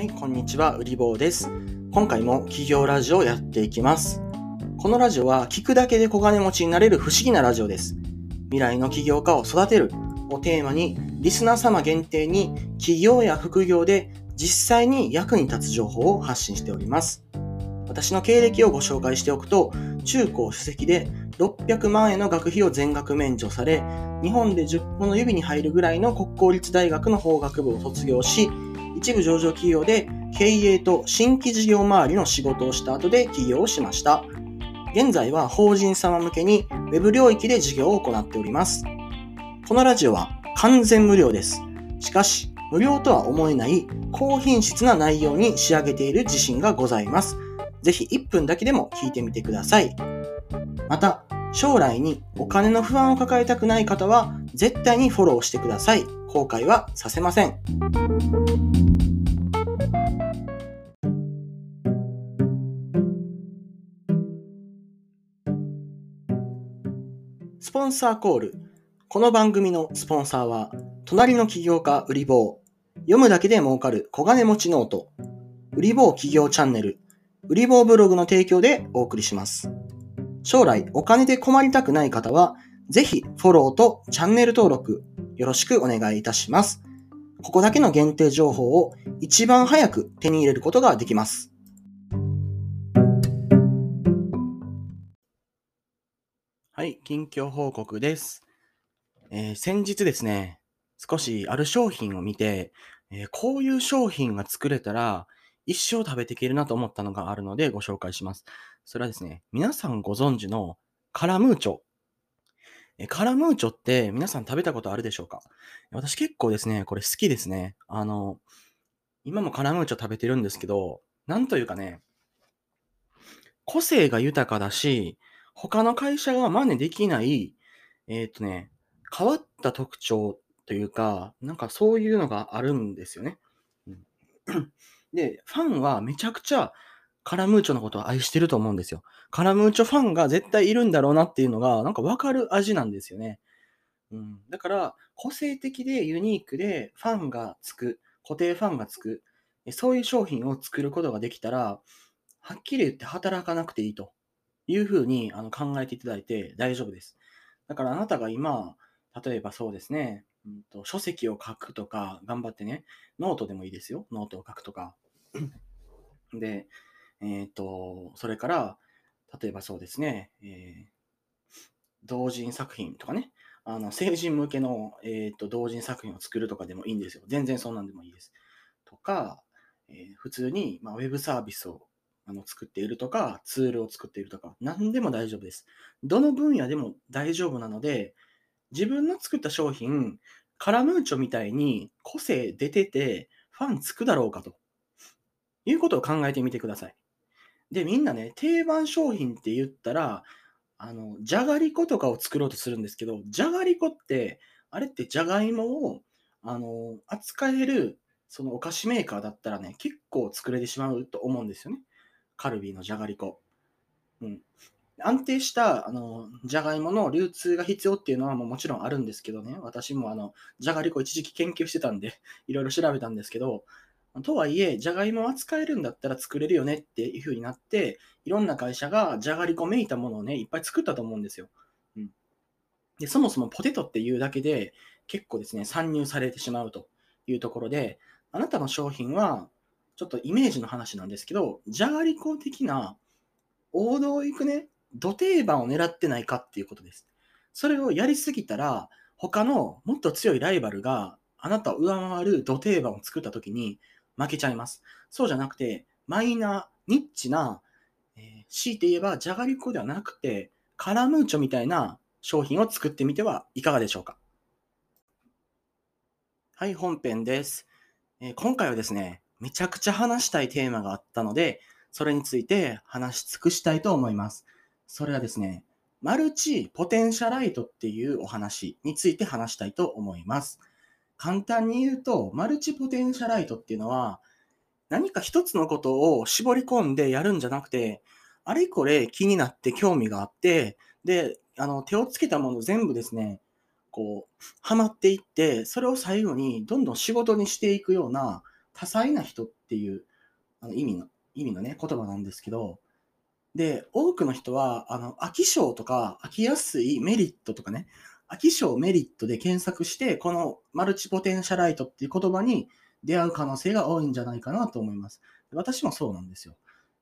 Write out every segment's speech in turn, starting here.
はい、こんにちは、うりぼうです。今回も企業ラジオをやっていきます。このラジオは聞くだけで小金持ちになれる不思議なラジオです。未来の起業家を育てるをテーマに、リスナー様限定に企業や副業で実際に役に立つ情報を発信しております。私の経歴をご紹介しておくと、中高主席で600万円の学費を全額免除され、日本で10本の指に入るぐらいの国公立大学の法学部を卒業し、一部上場企業で経営と新規事業周りの仕事をした後で起業をしました。現在は法人様向けに Web 領域で事業を行っております。このラジオは完全無料です。しかし、無料とは思えない高品質な内容に仕上げている自信がございます。ぜひ1分だけでも聞いてみてください。また、将来にお金の不安を抱えたくない方は絶対にフォローしてください。後悔はさせません。スポンサーコール。この番組のスポンサーは、隣の起業家売り棒。読むだけで儲かる小金持ちノート。売り棒起業チャンネル。売り棒ブログの提供でお送りします。将来お金で困りたくない方は、ぜひフォローとチャンネル登録よろしくお願いいたします。ここだけの限定情報を一番早く手に入れることができます。はい、近況報告です。えー先日ですね、少しある商品を見て、えーこういう商品が作れたら一生食べていけるなと思ったのがあるのでご紹介します。それはですね、皆さんご存知のカラムーチョ。えカラムーチョって皆さん食べたことあるでしょうか？私結構ですね、これ好きですね。あの、今もカラムーチョ食べてるんですけど、なんというかね、個性が豊かだし、他の会社が真似できない、えーっとね、変わった特徴というか、なんかそういうのがあるんですよね。で、ファンはめちゃくちゃカラムーチョのことを愛してると思うんですよ。カラムーチョファンが絶対いるんだろうなっていうのが、なんかわかる味なんですよね。うん、だから、個性的でユニークでファンがつく、固定ファンがつく、そういう商品を作ることができたら、はっきり言って働かなくていいというふうにあの考えていただいて大丈夫です。だからあなたが今、例えばそうですね、うんと書籍を書くとか、頑張ってね、ノートでもいいですよ、ノートを書くとか。で、えっ、と、それから、例えばそうですね、えー同人作品とかね、あの成人向けの、えー、と同人作品を作るとかでもいいんですよ。全然そんなんでもいいです。とか、えー普通に、まあ、ウェブサービスをあの作っているとか、ツールを作っているとか、何でも大丈夫です。どの分野でも大丈夫なので、自分の作った商品、カラムーチョみたいに個性出てて、ファンつくだろうかということを考えてみてください。で、みんなね、定番商品って言ったら、あの、じゃがりことかを作ろうとするんですけど、じゃがりこって、あれってじゃがいもを、あの、扱える、そのお菓子メーカーだったらね、結構作れてしまうと思うんですよね。カルビーのじゃがりこ。うん。安定した、あの、じゃがいもの流通が必要っていうのはもうもちろんあるんですけどね、私もあの、じゃがりこ一時期研究してたんで、いろいろ調べたんですけど、とはいえ、じゃがいもを扱えるんだったら作れるよねっていう風になって、いろんな会社がじゃがりこめいたものをね、いっぱい作ったと思うんですよ。うん。で、そもそもポテトっていうだけで結構ですね、参入されてしまうというところで、あなたの商品は、ちょっとイメージの話なんですけど、じゃがりこ的な王道行くね、土定番を狙ってないかっていうことです。それをやりすぎたら、他のもっと強いライバルがあなたを上回る土定番を作った時に負けちゃいます。そうじゃなくて、マイナー、ニッチな、えー強いて言えば、じゃがりこではなくて、カラムーチョみたいな商品を作ってみてはいかがでしょうか？はい、本編です。えー今回はですね、めちゃくちゃ話したいテーマがあったので、それについて話し尽くしたいと思います。それはですね、マルチポテンシャライトっていうお話について話したいと思います。簡単に言うと、マルチポテンシャライトっていうのは、何か一つのことを絞り込んでやるんじゃなくて、あれこれ気になって興味があって、で、あの、手をつけたもの全部ですね、こう、ハマっていって、それを最後にどんどん仕事にしていくような多彩な人っていうあの意味の、意味のね、言葉なんですけど、で、多くの人は、あの、飽き性とか、飽きやすいメリットとかね、飽き性メリットで検索して、このマルチポテンシャライトっていう言葉に出会う可能性が多いんじゃないかなと思います。私もそうなんですよ。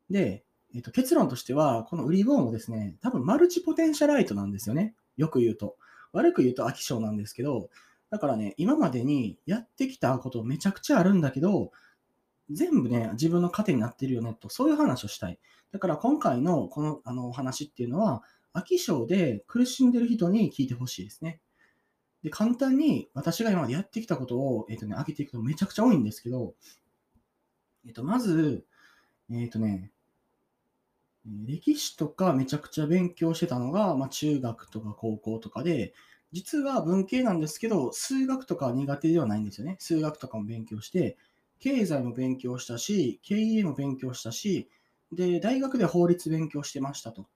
で、えっと、結論としては、このウリボーもですね、多分マルチポテンシャライトなんですよね。よく言うと。悪く言うと飽き性なんですけど、だからね、今までにやってきたことめちゃくちゃあるんだけど、全部ね、自分の糧になってるよねと、そういう話をしたい。だから今回のこのあのお話っていうのは、飽き性で苦しんでる人に聞いてほしいですね。で、簡単に私が今までやってきたことを、えっ、ー、とね、開けていくとめちゃくちゃ多いんですけど、えっ、ー、と、まず、えっ、ー、とね、歴史とかめちゃくちゃ勉強してたのが、まあ、中学とか高校とかで、実は文系なんですけど、数学とか苦手ではないんですよね。数学とかも勉強して、経済も勉強したし、経営も勉強したし、で、大学で法律勉強してましたと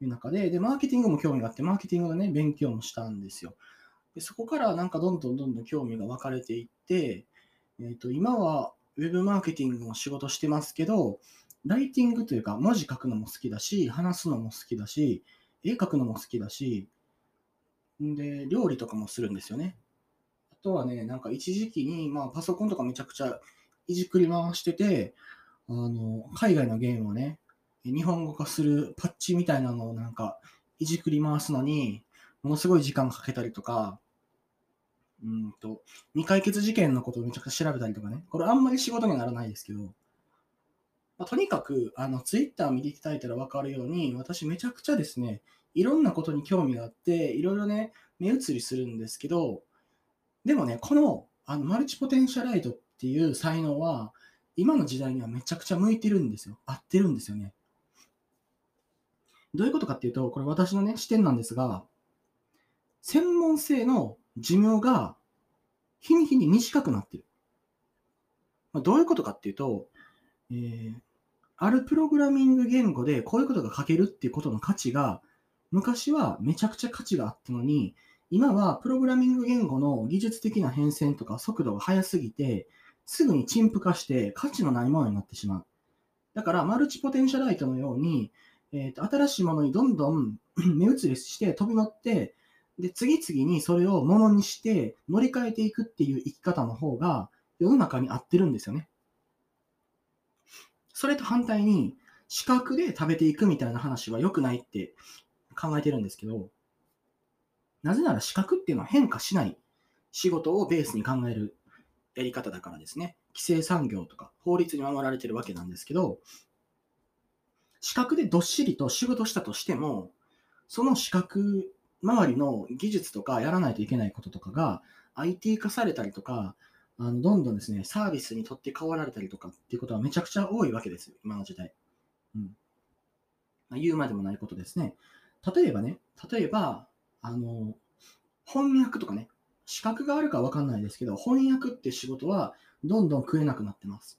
いう中で、で、マーケティングも興味があって、マーケティングのね、勉強もしたんですよ。でそこからなんかどんどんどんどん興味が分かれていって、えっ、ー、と、今はウェブマーケティングの仕事してますけど、ライティングというか文字書くのも好きだし、話すのも好きだし、絵描くのも好きだし、で、料理とかもするんですよね。あとはね、なんか一時期に、まあパソコンとかめちゃくちゃいじくり回してて、あの、海外のゲームをね、日本語化するパッチみたいなのをなんかいじくり回すのに、ものすごい時間かけたりとか、うんと、未解決事件のことをめちゃくちゃ調べたりとかね。これあんまり仕事にはならないですけど、まあ、とにかく、あの、ツイッター見ていただいたらわかるように、私めちゃくちゃですね、いろんなことに興味があって、いろいろね、目移りするんですけど、でもね、この、あの、マルチポテンシャライトっていう才能は、今の時代にはめちゃくちゃ向いてるんですよ。合ってるんですよね。どういうことかっていうと、これ私のね、視点なんですが、専門性の寿命が日に日に短くなってる。まあ、どういうことかっていうと、えー、あるプログラミング言語でこういうことが書けるっていうことの価値が、昔はめちゃくちゃ価値があったのに、今はプログラミング言語の技術的な変遷とか速度が速すぎて、すぐに陳腐化して価値のないものになってしまう。だから、マルチポテンシャライトのように、えーと、新しいものにどんどん 目移りして飛び乗って、で、次々にそれをものにして乗り換えていくっていう生き方の方が世の中に合ってるんですよね。それと反対に、視覚で食べていくみたいな話は良くないって考えてるんですけど、なぜなら視覚っていうのは変化しない仕事をベースに考えるやり方だからですね。規制産業とか法律に守られてるわけなんですけど、視覚でどっしりと仕事したとしても、その視覚周りの技術とかやらないといけないこととかが IT 化されたりとか、あのどんどんですね、サービスにとって変わられたりとかっていうことはめちゃくちゃ多いわけですよ、今の時代。うん。まあ、言うまでもないことですね。例えばね、例えば、あの、翻訳とかね、資格があるかわかんないですけど、翻訳って仕事はどんどん食えなくなってます。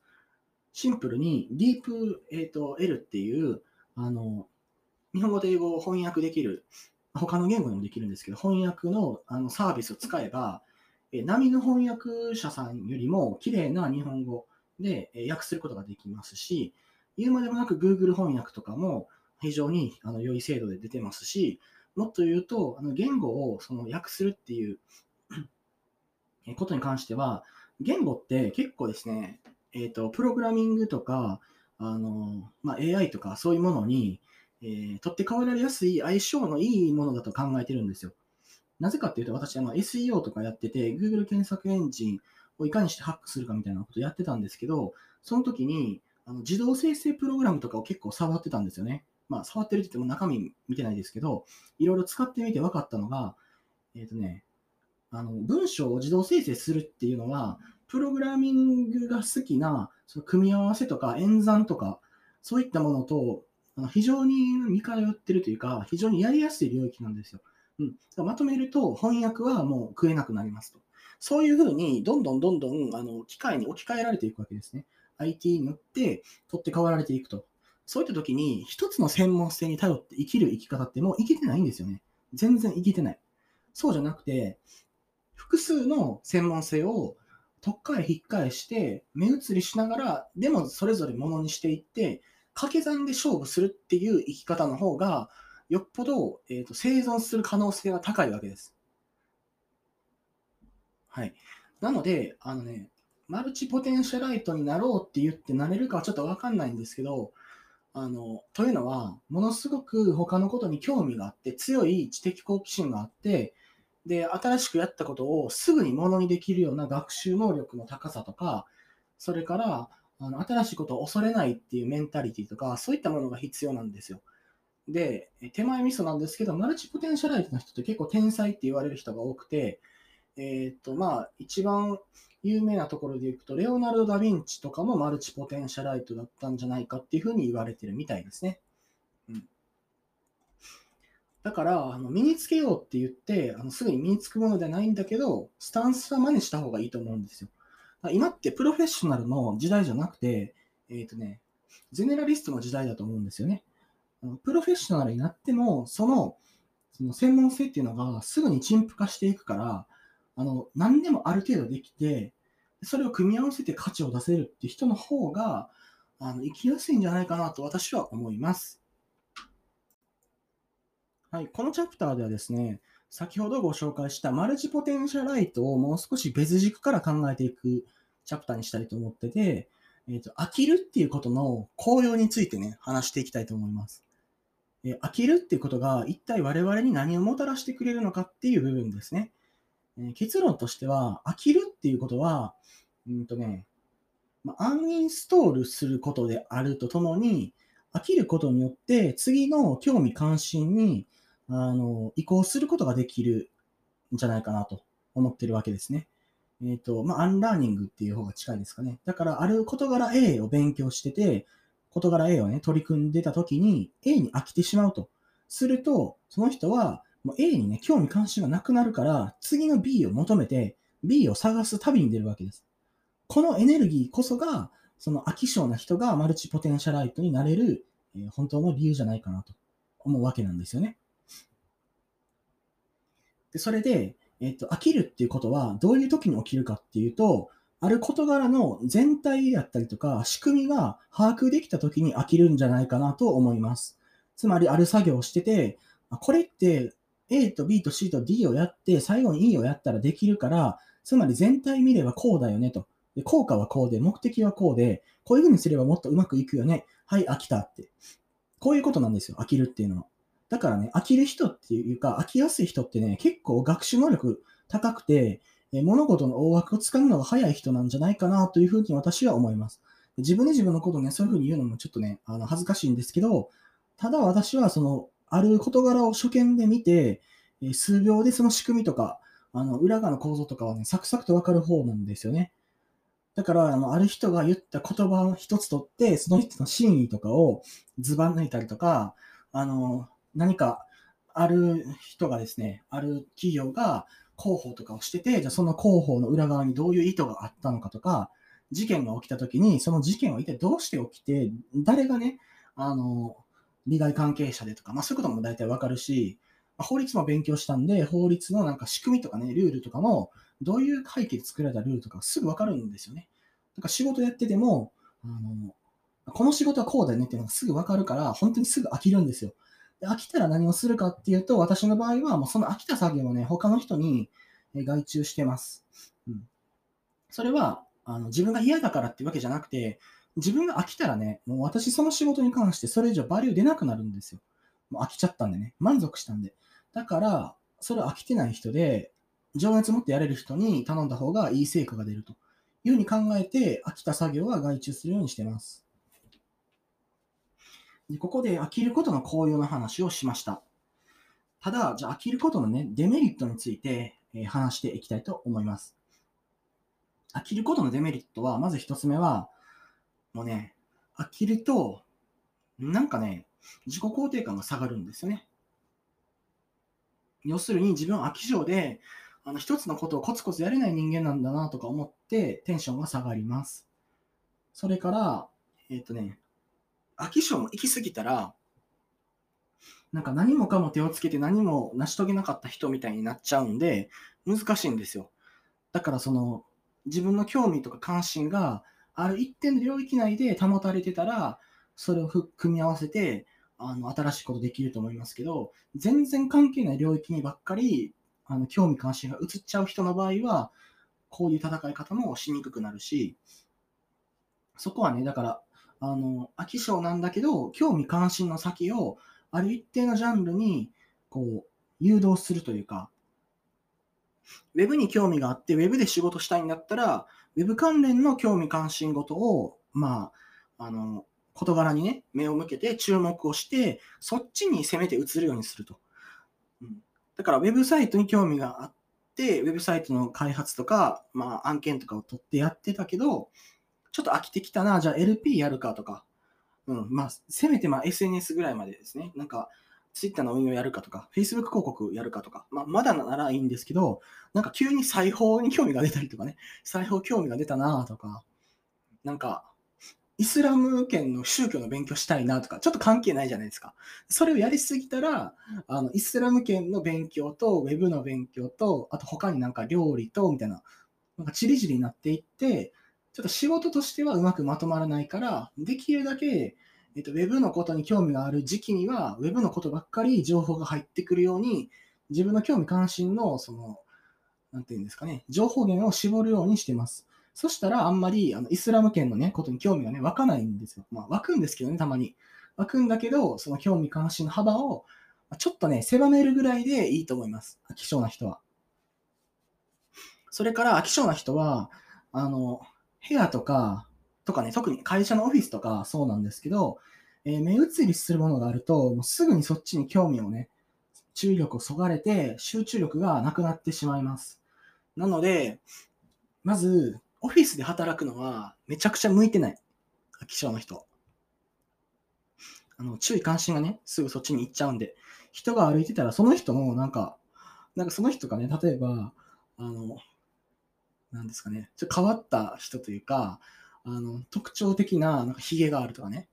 シンプルに、ディープ、えーと、L っていう、あの、日本語と英語を翻訳できる、他の言語にもできるんですけど、翻訳のあのサービスを使えば、え波の翻訳者さんよりも綺麗な日本語で訳することができますし、言うまでもなく Google 翻訳とかも非常にあの良い精度で出てますし、もっと言うと、あの言語をその訳するっていうことに関しては、言語って結構ですね、えっ、ー、と、プログラミングとか、あの、まあ、AI とかそういうものに、えー、取って代わられやすい相性のいいものだと考えてるんですよ。なぜかっていうと、私、あの、SEO とかやってて、Google 検索エンジンをいかにしてハックするかみたいなことやってたんですけど、その時に、あの自動生成プログラムとかを結構触ってたんですよね。まあ、触ってるって言っても中身見てないですけど、いろいろ使ってみて分かったのが、えっ、ー、とね、あの、文章を自動生成するっていうのは、プログラミングが好きな、その組み合わせとか演算とか、そういったものと、あの非常に似通ってるというか、非常にやりやすい領域なんですよ。うん、まとめると、翻訳はもう食えなくなりますと。そういうふうに、どんどんどんどんあの機械に置き換えられていくわけですね。IT によって取って代わられていくと。そういった時に、一つの専門性に頼って生きる生き方ってもう生きてないんですよね。全然生きてない。そうじゃなくて、複数の専門性をとっかえ引っ返して、目移りしながら、でもそれぞれものにしていって、掛け算で勝負するっていう生き方の方が、よっぽど、えーと生存する可能性が高いわけです。はい。なので、あのね、マルチポテンシャライトになろうって言ってなれるかはちょっとわかんないんですけど、あの、というのは、ものすごく他のことに興味があって、強い知的好奇心があって、で、新しくやったことをすぐにものにできるような学習能力の高さとか、それから、あの新しいことを恐れないっていうメンタリティとか、そういったものが必要なんですよ。で、手前味噌なんですけど、マルチポテンシャライトの人って結構天才って言われる人が多くて、えっ、と、まあ、一番有名なところでいくと、レオナルド・ダ・ヴィンチとかもマルチポテンシャライトだったんじゃないかっていうふうに言われてるみたいですね。だから、あの身につけようって言ってあの、すぐに身につくものではないんだけど、スタンスは真似した方がいいと思うんですよ。今ってプロフェッショナルの時代じゃなくて、えっ、とね、ゼネラリストの時代だと思うんですよね。あのプロフェッショナルになっても、そのその専門性っていうのがすぐに陳腐化していくから、あの何でもある程度できて、それを組み合わせて価値を出せるって人の方があの生きやすいんじゃないかなと私は思います。はい、このチャプターではですね、先ほどご紹介したマルチポテンシャライトをもう少し別軸から考えていくチャプターにしたいと思ってて、えーと、飽きるっていうことの効用についてね、話していきたいと思います。えー飽きるっていうことが一体我々に何をもたらしてくれるのかっていう部分ですね。えー結論としては、飽きるっていうことは、うんとね、まあ、アンインストールすることであるとともに、飽きることによって次の興味関心にあの移行することができるんじゃないかなと思ってるわけですね。えっ、と、まあ、アンラーニングっていう方が近いですかね。だから、ある事柄 A を勉強してて、事柄 A をね、取り組んでた時に A に飽きてしまうと。すると、その人はもう A にね、興味関心がなくなるから、次の B を求めて B を探す旅に出るわけです。このエネルギーこそが、その飽き性な人がマルチポテンシャライトになれる、えー本当の理由じゃないかなと思うわけなんですよね。でそれで、えっと、飽きるっていうことはどういう時に起きるかっていうと、ある事柄の全体だったりとか仕組みが把握できた時に飽きるんじゃないかなと思います。つまりある作業をしてて、これって A と B と C と D をやって最後に E をやったらできるから、つまり全体見ればこうだよねと。で効果はこうで、目的はこうで、こういうふうにすればもっとうまくいくよね。はい、飽きたって。こういうことなんですよ、飽きるっていうのは。だからね、飽きる人っていうか、飽きやすい人ってね、結構学習能力高くて、え物事の大枠をつかむのが早い人なんじゃないかなというふうに私は思います。自分で自分のことをね、そういうふうに言うのもちょっとね、あの恥ずかしいんですけど、ただ私はその、ある事柄を初見で見て、え数秒でその仕組みとか、あの裏側の構造とかはね、サクサクとわかる方なんですよね。だから、あの、ある人が言った言葉を一つ取って、その人の真意とかをずば抜いたりとか、あの、何かある人がですね、ある企業が広報とかをしてて、じゃあその広報の裏側にどういう意図があったのかとか、事件が起きた時に、その事件は一体どうして起きて、誰がね、あの、利害関係者でとか、まあそういうことも大体わかるし、法律も勉強したんで、法律のなんか仕組みとかね、ルールとかも、どういう背景で作られたルールとかすぐわかるんですよね。なんか仕事やってても、あの、この仕事はこうだよねっていうのがすぐわかるから、本当にすぐ飽きるんですよ。飽きたら何をするかっていうと、私の場合は、もうその飽きた作業をね、他の人に外注してます。うん。それは、あの自分が嫌だからっていうわけじゃなくて、自分が飽きたらね、もう私その仕事に関してそれ以上バリュー出なくなるんですよ。もう飽きちゃったんでね、満足したんで。だから、それ飽きてない人で、情熱持ってやれる人に頼んだ方がいい成果が出るというふうに考えて、飽きた作業は外注するようにしてます。でここで飽きることの効用の話をしました。ただ、じゃあ飽きることのね、デメリットについて、えー話していきたいと思います。飽きることのデメリットは、まず一つ目は、もうね、飽きると、なんかね、自己肯定感が下がるんですよね。要するに自分は飽き性で、あの一つのことをコツコツやれない人間なんだなとか思ってテンションが下がります。それから、えっ、とね、飽き性も行き過ぎたら、なんか何もかも手をつけて何も成し遂げなかった人みたいになっちゃうんで、難しいんですよ。だからその、自分の興味とか関心がある一定の領域内で保たれてたら、それを組み合わせて、あの、新しいことできると思いますけど、全然関係ない領域にばっかり、あの、興味関心が移っちゃう人の場合は、こういう戦い方もしにくくなるし、そこはね、だから、あの、飽き性なんだけど、興味関心の先を、ある一定のジャンルに、こう、誘導するというか、ウェブに興味があって、ウェブで仕事したいんだったら、ウェブ関連の興味関心事を、まあ、あの、事柄にね、目を向けて注目をして、そっちに攻めて移るようにすると。うん、だから、ウェブサイトに興味があって、ウェブサイトの開発とか、まあ、案件とかを取ってやってたけど、ちょっと飽きてきたな、じゃあ LP やるかとか、うん、まあ、せめてま SNS ぐらいまでですね、なんか、Twitter の運用やるかとか、Facebook 広告やるかとか、まあ、まだならいいんですけど、なんか急に裁縫に興味が出たりとかね、裁縫興味が出たなとか、なんか、イスラム圏の宗教の勉強したいなとか、ちょっと関係ないじゃないですか。それをやりすぎたら、あの、イスラム圏の勉強と、ウェブの勉強と、あと他になんか料理と、みたいな、なんかチリチリになっていって、ちょっと仕事としてはうまくまとまらないから、できるだけ、えっと、ウェブのことに興味がある時期には、ウェブのことばっかり情報が入ってくるように、自分の興味関心の、その、なんていうんですかね、情報源を絞るようにしてます。そしたら、あんまり、あの、イスラム圏のね、ことに興味がね、湧かないんですよ。まあ、湧くんですけどね、たまに。湧くんだけど、その興味関心の幅を、ちょっとね、狭めるぐらいでいいと思います。飽き性な人は。それから、飽き性な人は、あの、部屋とか、とかね、特に会社のオフィスとかそうなんですけど、えー、目移りするものがあると、もうすぐにそっちに興味をね、注意力をそがれて、集中力がなくなってしまいます。なので、まず、オフィスで働くのはめちゃくちゃ向いてない。飽き性の人。あの、注意関心がね、すぐそっちに行っちゃうんで、人が歩いてたらその人もなんか、なんかその人がね、例えば、あの、なんですかね、ちょ変わった人というか、あの、特徴的な、なんか髭があるとかね、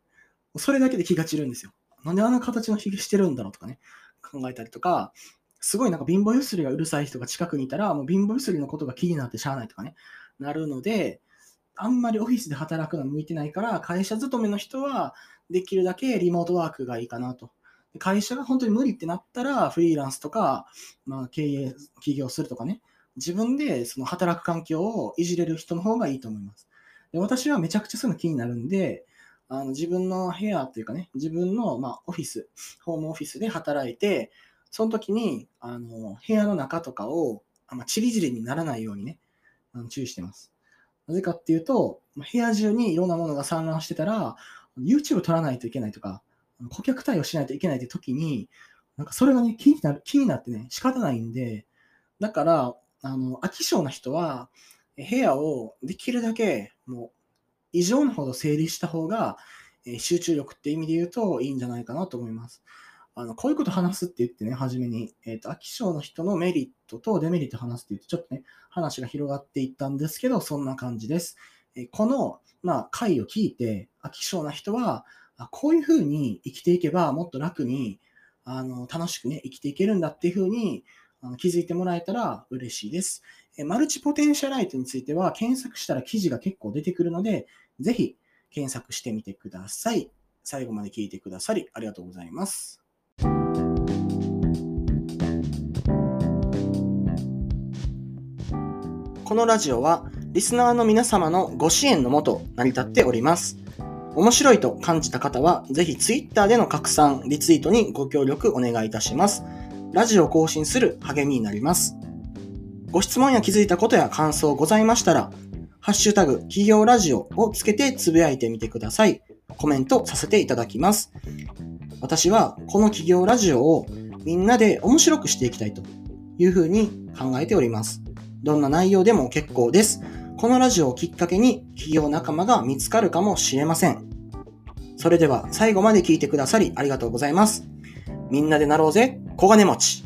それだけで気が散るんですよ。なんであんな形の髭してるんだろうとかね、考えたりとか、すごいなんか貧乏ゆすりがうるさい人が近くにいたら、もう貧乏ゆすりのことが気になってしゃあないとかね、なるので、あんまりオフィスで働くの向いてないから、会社勤めの人はできるだけリモートワークがいいかなと。会社が本当に無理ってなったら、フリーランスとか、まあ、経営、起業するとかね、自分でその働く環境をいじれる人の方がいいと思います。で私はめちゃくちゃそういうの気になるんで、あの自分の部屋というかね、自分の、ま、オフィス、ホームオフィスで働いて、その時にあの部屋の中とかを、まあ、チリチリにならないようにね、あの注意してます。なぜかっていうと、部屋中にいろんなものが散乱してたら、YouTube 撮らないといけないとか、顧客対応しないといけないって時に、なんかそれがね、気になる、気になってね、仕方ないんで、だから、あの、飽き性な人は、部屋をできるだけ、もう、異常なほど整理した方が、え集中力って意味で言うといいんじゃないかなと思います。あの、こういうこと話すって言ってね、初めに、えっ、ー、と、飽き性の人のメリットとデメリット話すって言って、ちょっとね、話が広がっていったんですけど、そんな感じです。えこの、まあ、回を聞いて、飽き性な人は、あこういうふうに生きていけば、もっと楽に、あの、楽しくね、生きていけるんだっていうふうに、あの気づいてもらえたら嬉しいです。えマルチポテンシャライトについては、検索したら記事が結構出てくるので、ぜひ検索してみてください。最後まで聞いてくださり、ありがとうございます。このラジオはリスナーの皆様のご支援のもと成り立っております。面白いと感じた方は、ぜひ Twitter での拡散、リツイートにご協力お願いいたします。ラジオを更新する励みになります。ご質問や気づいたことや感想ございましたら、ハッシュタグ、企業ラジオをつけてつぶやいてみてください。コメントさせていただきます。私はこの企業ラジオをみんなで面白くしていきたいというふうに考えております。どんな内容でも結構です。このラジオをきっかけに企業仲間が見つかるかもしれません。それでは最後まで聞いてくださりありがとうございます。みんなでなろうぜ、小金持ち。